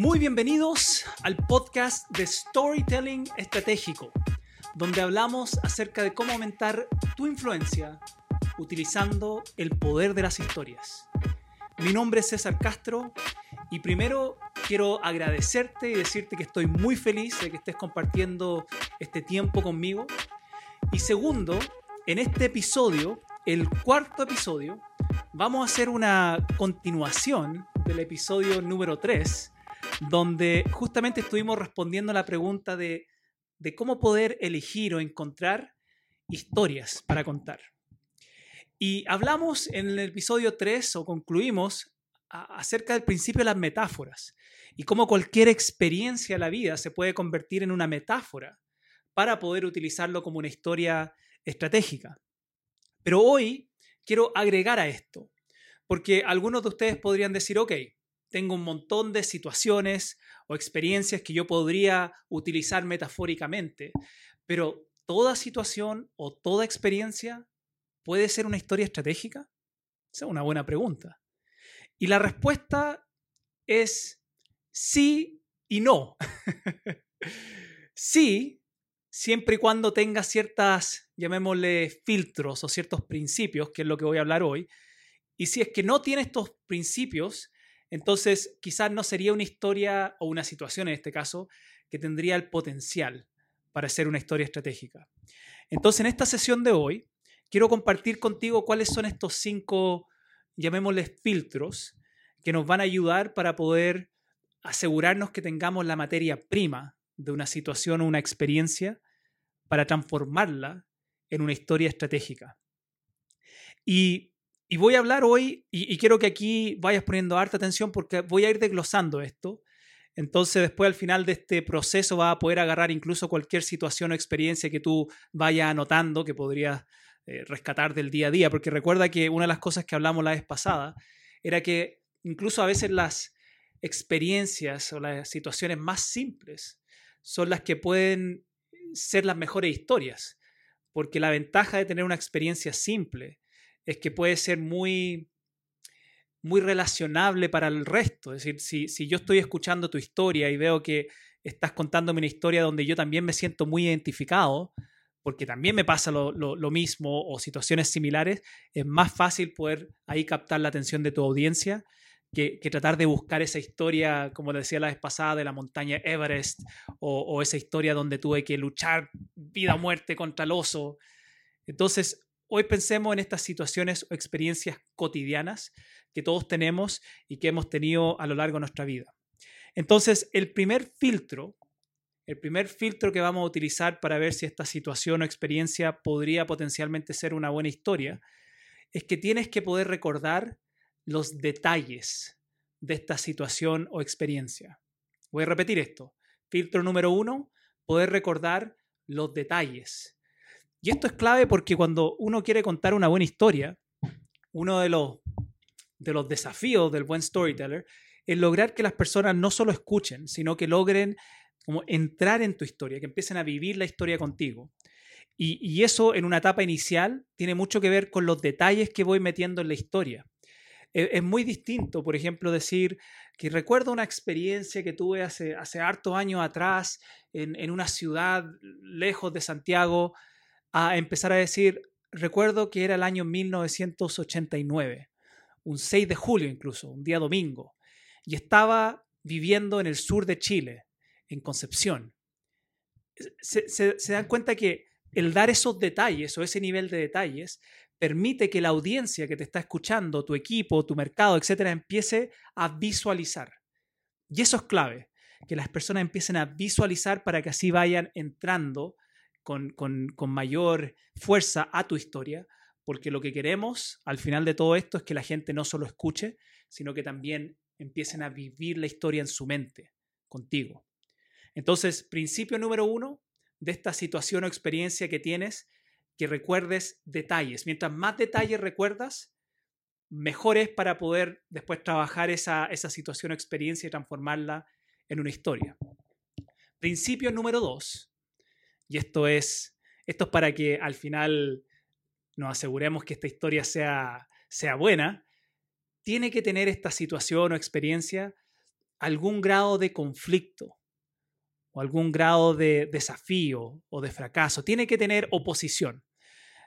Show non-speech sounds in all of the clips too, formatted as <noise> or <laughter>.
Muy bienvenidos al podcast de Storytelling Estratégico, donde hablamos acerca de cómo aumentar tu influencia utilizando el poder de las historias. Mi nombre es César Castro y primero quiero agradecerte y decirte que estoy muy feliz de que estés compartiendo este tiempo conmigo. Y segundo, en este episodio, el cuarto episodio, vamos a hacer una continuación del episodio número 3, donde justamente estuvimos respondiendo a la pregunta de, cómo poder elegir o encontrar historias para contar. Y hablamos en el episodio 3 o concluimos acerca del principio de las metáforas y cómo cualquier experiencia de la vida se puede convertir en una metáfora para poder utilizarlo como una historia estratégica. Pero hoy quiero agregar a esto, porque algunos de ustedes podrían decir, ok, tengo un montón de situaciones o experiencias que yo podría utilizar metafóricamente, pero toda situación o toda experiencia puede ser una historia estratégica? Esa es una buena pregunta. Y la respuesta es sí y no. <laughs> sí, siempre y cuando tenga ciertas, llamémosle, filtros o ciertos principios, que es lo que voy a hablar hoy. Y si es que no tiene estos principios, entonces quizás no sería una historia o una situación en este caso que tendría el potencial para ser una historia estratégica. Entonces en esta sesión de hoy quiero compartir contigo cuáles son estos cinco, llamémosles filtros, que nos van a ayudar para poder asegurarnos que tengamos la materia prima de una situación o una experiencia para transformarla en una historia estratégica. Y, voy a hablar hoy, y, y, quiero que aquí vayas poniendo harta atención porque voy a ir desglosando esto. Entonces después al final de este proceso vas a poder agarrar incluso cualquier situación o experiencia que tú vayas anotando, que podrías eh, rescatar del día a día, porque recuerda que una de las cosas que hablamos la vez pasada era que incluso a veces las experiencias o las situaciones más simples son las que pueden ser las mejores historias, porque la ventaja de tener una experiencia simple es que puede ser muy muy relacionable para el resto. Es decir, si, si yo estoy escuchando tu historia y veo que estás contándome una historia donde yo también me siento muy identificado, porque también me pasa lo, mismo o situaciones similares, es más fácil poder ahí captar la atención de tu audiencia que, tratar de buscar esa historia, como decía la vez pasada, de la montaña Everest o, esa historia donde tuve que luchar vida o muerte contra el oso. Entonces, hoy pensemos en estas situaciones o experiencias cotidianas que todos tenemos y que hemos tenido a lo largo de nuestra vida. Entonces, el primer filtro el primer filtro que vamos a utilizar para ver si esta situación o experiencia podría potencialmente ser una buena historia es que tienes que poder recordar los detalles de esta situación o experiencia. Voy a repetir esto. Filtro número uno, poder recordar los detalles. Y esto es clave porque cuando uno quiere contar una buena historia, uno de los, de los desafíos del buen storyteller es lograr que las personas no solo escuchen, sino que logren como entrar en tu historia, que empiecen a vivir la historia contigo. Y, eso en una etapa inicial tiene mucho que ver con los detalles que voy metiendo en la historia. E, es, muy distinto, por ejemplo, decir que recuerdo una experiencia que tuve hace, hace hartos años atrás en, en una ciudad lejos de Santiago, a empezar a decir, recuerdo que era el año 1989, un 6 de julio incluso, un día domingo, y estaba viviendo en el sur de Chile, en Concepción. Se, dan cuenta que el dar esos detalles o ese nivel de detalles permite que la audiencia que te está escuchando, tu equipo, tu mercado, etcétera, empiece a visualizar. Y eso es clave, que las personas empiecen a visualizar para que así vayan entrando con, mayor fuerza a tu historia, porque lo que queremos al final de todo esto es que la gente no solo escuche, sino que también empiecen a vivir la historia en su mente, contigo. Entonces, principio número uno de esta situación o experiencia que tienes, que recuerdes detalles. Mientras más detalles recuerdas, mejor es para poder después trabajar esa situación o experiencia y transformarla en una historia. Principio número dos, y esto es, esto es para que al final nos aseguremos que esta historia sea, sea buena, tiene que tener esta situación o experiencia algún grado de conflicto o algún grado de desafío o de fracaso. Tiene que tener oposición.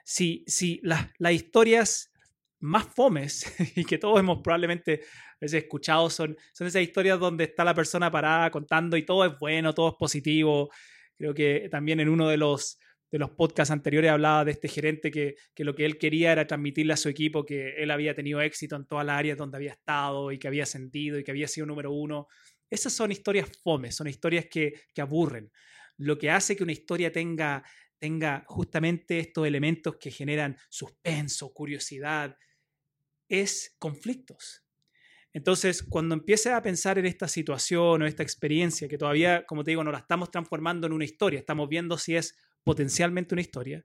Si, si las, historias más fomes <laughs> y que todos hemos probablemente escuchado son, son esas historias donde está la persona parada contando y todo es bueno, todo es positivo. Creo que también en uno de los, de los podcasts anteriores hablaba de este gerente que, que, lo que él quería era transmitirle a su equipo que él había tenido éxito en todas las áreas donde había estado y que había sentido y que había sido número uno. Esas son historias fomes, son historias que, que aburren. Lo que hace que una historia tenga, tenga justamente estos elementos que generan suspenso, curiosidad, es conflictos. Entonces, cuando empieces a pensar en esta situación o esta experiencia, que todavía, como te digo, no la estamos transformando en una historia, estamos viendo si es potencialmente una historia,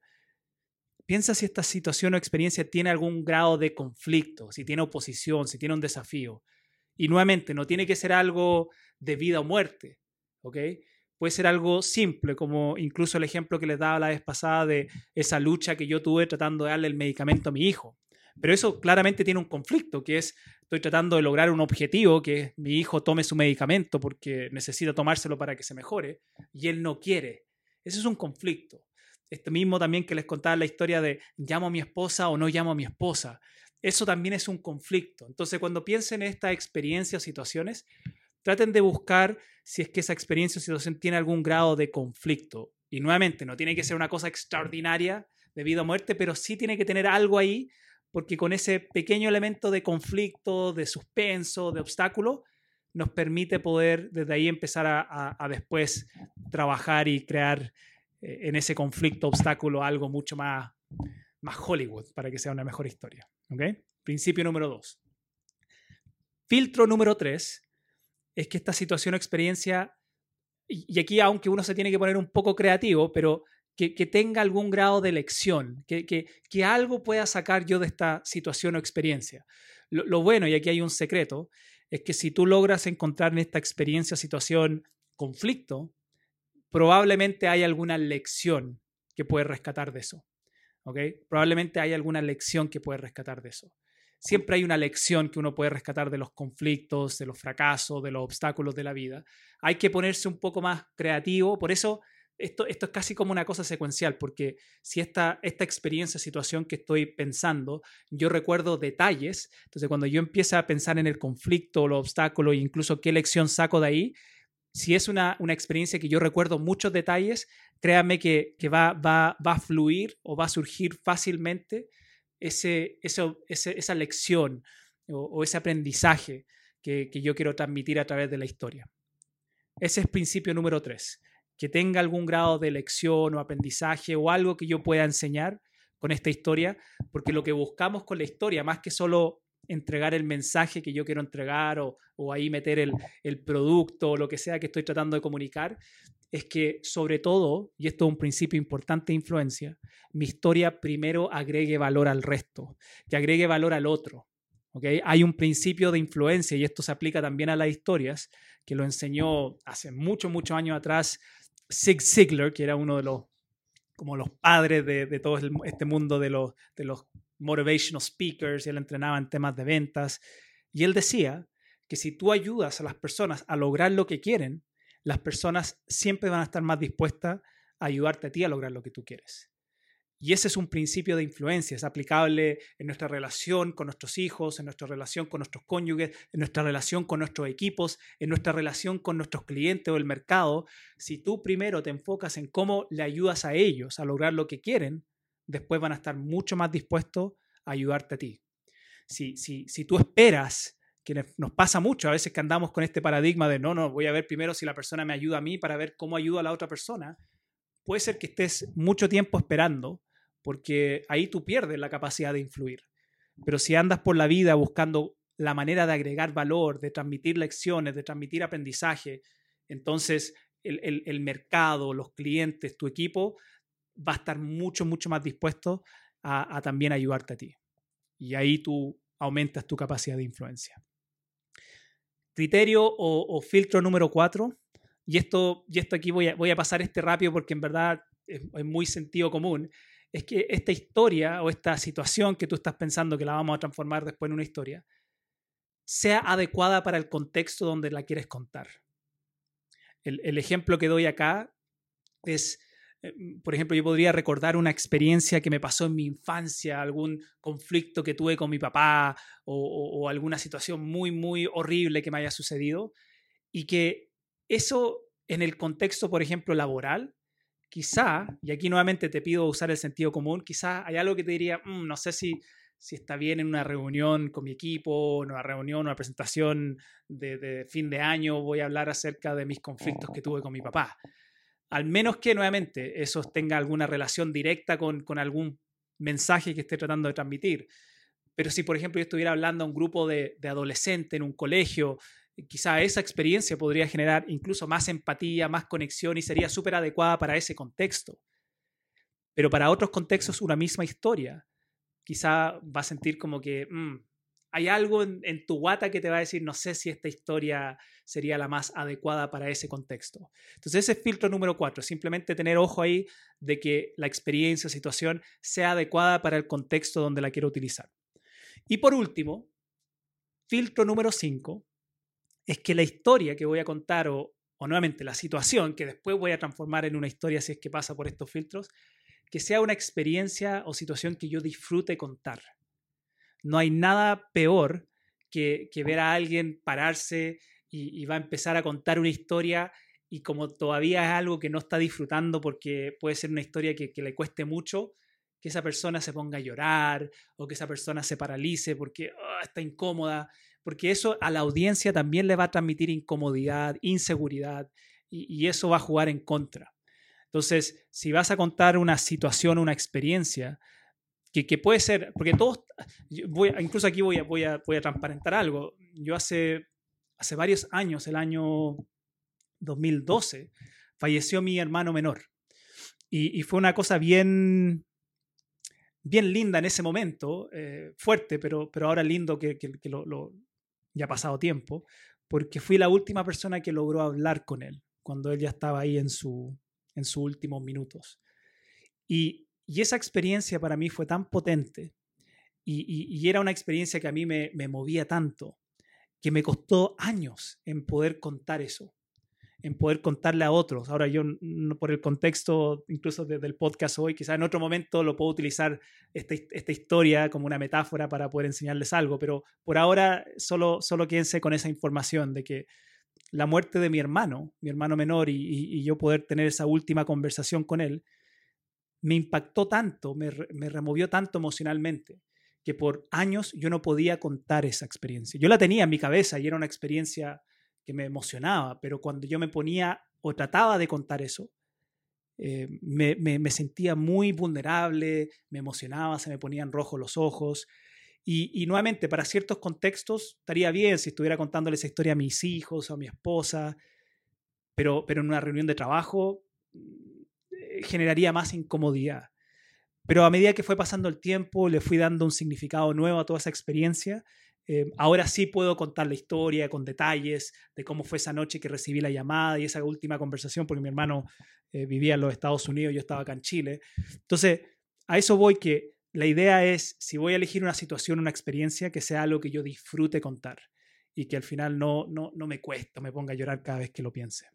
piensa si esta situación o experiencia tiene algún grado de conflicto, si tiene oposición, si tiene un desafío. Y nuevamente, no tiene que ser algo de vida o muerte, ¿ok? Puede ser algo simple, como incluso el ejemplo que les daba la vez pasada de esa lucha que yo tuve tratando de darle el medicamento a mi hijo. Pero eso claramente tiene un conflicto, que es, estoy tratando de lograr un objetivo, que mi hijo tome su medicamento porque necesita tomárselo para que se mejore, y él no quiere. Ese es un conflicto. Este mismo también que les contaba la historia de llamo a mi esposa o no llamo a mi esposa eso también es un conflicto. Entonces, cuando piensen en esta experiencia o situaciones, traten de buscar si es que esa experiencia o situación tiene algún grado de conflicto. Y nuevamente, no tiene que ser una cosa extraordinaria de vida o muerte, pero sí tiene que tener algo ahí, porque con ese pequeño elemento de conflicto, de suspenso, de obstáculo, nos permite poder desde ahí empezar a, después trabajar y crear eh, en ese conflicto, obstáculo, algo mucho más, más Hollywood para que sea una mejor historia. Principio número dos. Filtro número tres es que esta situación o experiencia, y aquí aunque uno se tiene que poner un poco creativo, pero que, tenga algún grado de lección, que, que, algo pueda sacar yo de esta situación o experiencia. Lo, bueno, y aquí hay un secreto, es que si tú logras encontrar en esta experiencia, situación, conflicto, probablemente hay alguna lección que puedes rescatar de eso. Probablemente hay alguna lección que puede rescatar de eso. Siempre hay una lección que uno puede rescatar de los conflictos, de los fracasos, de los obstáculos de la vida. Hay que ponerse un poco más creativo, por eso esto, esto es casi como una cosa secuencial, porque si esta, esta experiencia, situación que estoy pensando, yo recuerdo detalles, entonces cuando yo empiezo a pensar en el conflicto, los obstáculos incluso qué lección saco de ahí, si es una, una experiencia que yo recuerdo muchos detalles, créanme que, va, va, va, a fluir o va a surgir fácilmente ese, esa lección o, ese aprendizaje que, yo quiero transmitir a través de la historia. Ese es principio número tres, que tenga algún grado de lección o aprendizaje o algo que yo pueda enseñar con esta historia, porque lo que buscamos con la historia, más que solo entregar el mensaje que yo quiero entregar o, ahí meter el, producto o lo que sea que estoy tratando de comunicar, es que sobre todo, y esto es un principio importante de influencia, mi historia primero agregue valor al resto, que agregue valor al otro. ¿okay? Hay un principio de influencia y esto se aplica también a las historias, que lo enseñó hace muchos, muchos años atrás Zig Ziglar, que era uno de los como los padres de, de todo este mundo de los, de los motivational speakers, y él entrenaba en temas de ventas, y él decía que si tú ayudas a las personas a lograr lo que quieren, las personas siempre van a estar más dispuestas a ayudarte a ti a lograr lo que tú quieres. Y ese es un principio de influencia, es aplicable en nuestra relación con nuestros hijos, en nuestra relación con nuestros cónyuges, en nuestra relación con nuestros equipos, en nuestra relación con nuestros clientes o el mercado. Si tú primero te enfocas en cómo le ayudas a ellos a lograr lo que quieren, después van a estar mucho más dispuestos a ayudarte a ti. Si, si, si tú esperas que nos pasa mucho a veces que andamos con este paradigma de no, no, voy a ver primero si la persona me ayuda a mí para ver cómo ayuda a la otra persona, puede ser que estés mucho tiempo esperando porque ahí tú pierdes la capacidad de influir. Pero si andas por la vida buscando la manera de agregar valor, de transmitir lecciones, de transmitir aprendizaje, entonces el, el mercado, los clientes, tu equipo va a estar mucho, mucho más dispuesto a, a también ayudarte a ti. Y ahí tú aumentas tu capacidad de influencia. Criterio o, filtro número cuatro, y esto, y esto aquí voy a, voy a pasar este rápido porque en verdad es, muy sentido común, es que esta historia o esta situación que tú estás pensando que la vamos a transformar después en una historia, sea adecuada para el contexto donde la quieres contar. El, ejemplo que doy acá es, eh, por ejemplo, yo podría recordar una experiencia que me pasó en mi infancia, algún conflicto que tuve con mi papá o alguna situación muy, muy horrible que me haya sucedido y que eso en el contexto, por ejemplo, laboral, quizá, y aquí nuevamente te pido usar el sentido común, quizá hay algo que te diría, mm, no sé si, si está bien en una reunión con mi equipo, en una reunión, una presentación de, fin de año, voy a hablar acerca de mis conflictos que tuve con mi papá. Al menos que nuevamente eso tenga alguna relación directa con, algún mensaje que esté tratando de transmitir. Pero si, por ejemplo, yo estuviera hablando a un grupo de, de adolescentes en un colegio quizá esa experiencia podría generar incluso más empatía, más conexión y sería súper adecuada para ese contexto. Pero para otros contextos, una misma historia, quizá va a sentir como que mm, hay algo en, tu guata que te va a decir, no sé si esta historia sería la más adecuada para ese contexto. Entonces ese es filtro número cuatro, simplemente tener ojo ahí de que la experiencia situación sea adecuada para el contexto donde la quiero utilizar. Y por último, filtro número cinco, es que la historia que voy a contar o, nuevamente la situación que después voy a transformar en una historia si es que pasa por estos filtros, que sea una experiencia o situación que yo disfrute contar. No hay nada peor que, ver a alguien pararse y, va a empezar a contar una historia y como todavía es algo que no está disfrutando porque puede ser una historia que, le cueste mucho, que esa persona se ponga a llorar o que esa persona se paralice porque ah, está incómoda porque eso a la audiencia también le va a transmitir incomodidad, inseguridad, y, eso va a jugar en contra. Entonces, si vas a contar una situación, una experiencia, que, puede ser, porque todos, voy, incluso aquí voy a, voy, a, voy a transparentar algo. Yo hace, hace varios años, el año 2012, falleció mi hermano menor. Y, fue una cosa bien, bien linda en ese momento, eh, fuerte, pero, pero ahora lindo que, lo, ya ha pasado tiempo, porque fui la última persona que logró hablar con él cuando él ya estaba ahí en, su, en sus últimos minutos. Y, esa experiencia para mí fue tan potente y, era una experiencia que a mí me, me movía tanto que me costó años en poder contar eso en poder contarle a otros. Ahora yo, por el contexto incluso desde el podcast hoy, quizás en otro momento lo puedo utilizar esta, esta, historia como una metáfora para poder enseñarles algo, pero por ahora solo, solo quédense con esa información de que la muerte de mi hermano, mi hermano menor, y, y, yo poder tener esa última conversación con él, me impactó tanto, me, me removió tanto emocionalmente, que por años yo no podía contar esa experiencia. Yo la tenía en mi cabeza y era una experiencia que me emocionaba, pero cuando yo me ponía o trataba de contar eso, eh, me, sentía muy vulnerable, me emocionaba, se me ponían rojos los ojos. Y, y, nuevamente, para ciertos contextos estaría bien si estuviera contándole esa historia a mis hijos o a mi esposa, pero, pero en una reunión de trabajo eh, generaría más incomodidad. Pero a medida que fue pasando el tiempo, le fui dando un significado nuevo a toda esa experiencia eh, ahora sí puedo contar la historia con detalles de cómo fue esa noche que recibí la llamada y esa última conversación, porque mi hermano eh, vivía en los Estados Unidos, yo estaba acá en Chile. Entonces, a eso voy que la idea es, si voy a elegir una situación, una experiencia, que sea algo que yo disfrute contar y que al final no, no, no me cuesta, me ponga a llorar cada vez que lo piense.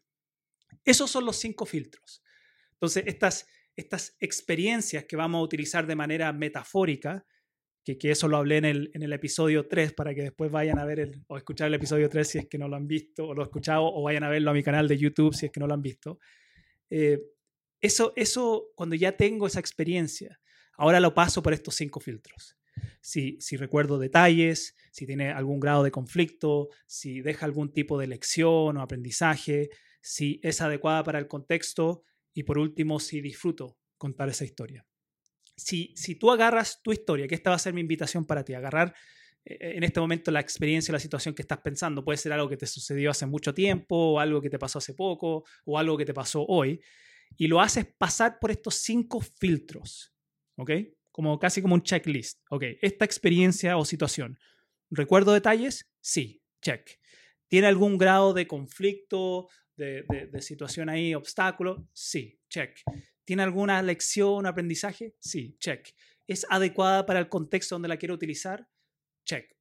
Esos son los cinco filtros. Entonces, estas, estas experiencias que vamos a utilizar de manera metafórica, que, eso lo hablé en el, en el, episodio 3 para que después vayan a ver el, o escuchar el episodio 3 si es que no lo han visto o lo han escuchado o vayan a verlo a mi canal de YouTube si es que no lo han visto. Eh, eso, eso, cuando ya tengo esa experiencia, ahora lo paso por estos cinco filtros. Si, si recuerdo detalles, si tiene algún grado de conflicto, si deja algún tipo de lección o aprendizaje, si es adecuada para el contexto y por último, si disfruto contar esa historia si, tú agarras tu historia, que esta va a ser mi invitación para ti, agarrar eh, en este momento la experiencia, la situación que estás pensando, puede ser algo que te sucedió hace mucho tiempo, o algo que te pasó hace poco, o algo que te pasó hoy, y lo haces pasar por estos cinco filtros, ¿ok? Como casi como un checklist, ¿ok? Esta experiencia o situación. ¿Recuerdo detalles? Sí, check. ¿Tiene algún grado de conflicto, de, de situación ahí, obstáculo? Sí, check. ¿Tiene alguna lección, aprendizaje? Sí, check. ¿Es adecuada para el contexto donde la quiero utilizar? Check.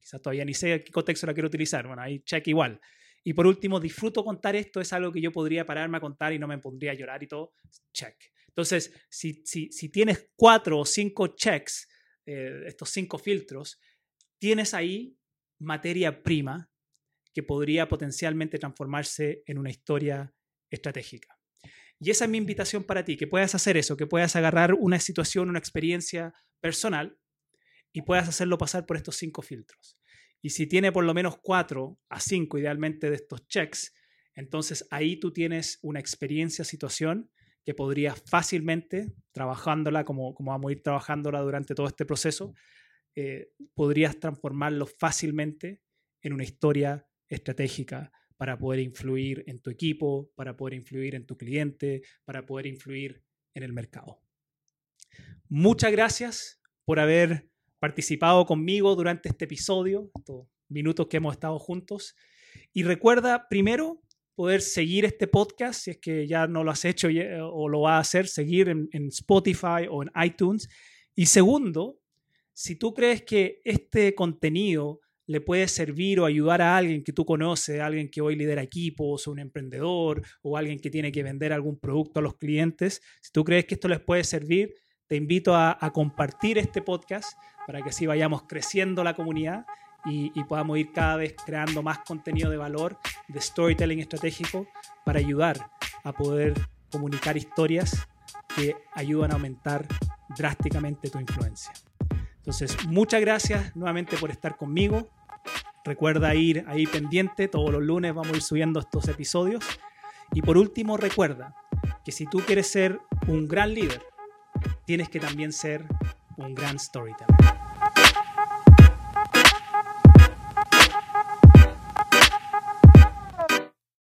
quizás todavía ni sé qué contexto la quiero utilizar, bueno, ahí check igual. Y por último, disfruto contar esto, es algo que yo podría pararme a contar y no me pondría a llorar y todo, check. Entonces, si, si, si tienes cuatro o cinco checks, eh, estos cinco filtros, tienes ahí materia prima que podría potencialmente transformarse en una historia estratégica. Y esa es mi invitación para ti, que puedas hacer eso, que puedas agarrar una situación, una experiencia personal y puedas hacerlo pasar por estos cinco filtros. Y si tiene por lo menos cuatro a cinco, idealmente, de estos checks, entonces ahí tú tienes una experiencia, situación que podrías fácilmente, trabajándola como, como vamos a ir trabajándola durante todo este proceso, eh, podrías transformarlo fácilmente en una historia estratégica para poder influir en tu equipo, para poder influir en tu cliente, para poder influir en el mercado. Muchas gracias por haber participado conmigo durante este episodio, estos minutos que hemos estado juntos. Y recuerda, primero, poder seguir este podcast, si es que ya no lo has hecho o lo vas a hacer, seguir en Spotify o en iTunes. Y segundo, si tú crees que este contenido le puede servir o ayudar a alguien que tú conoces, alguien que hoy lidera equipos, o un emprendedor, o alguien que tiene que vender algún producto a los clientes, si tú crees que esto les puede servir, te invito a, compartir este podcast para que así vayamos creciendo la comunidad y, y, podamos ir cada vez creando más contenido de valor, de storytelling estratégico, para ayudar a poder comunicar historias que ayudan a aumentar drásticamente tu influencia. Entonces, muchas gracias nuevamente por estar conmigo. Recuerda ir ahí pendiente, todos los lunes vamos a ir subiendo estos episodios. Y por último, recuerda que si tú quieres ser un gran líder, tienes que también ser un gran storyteller.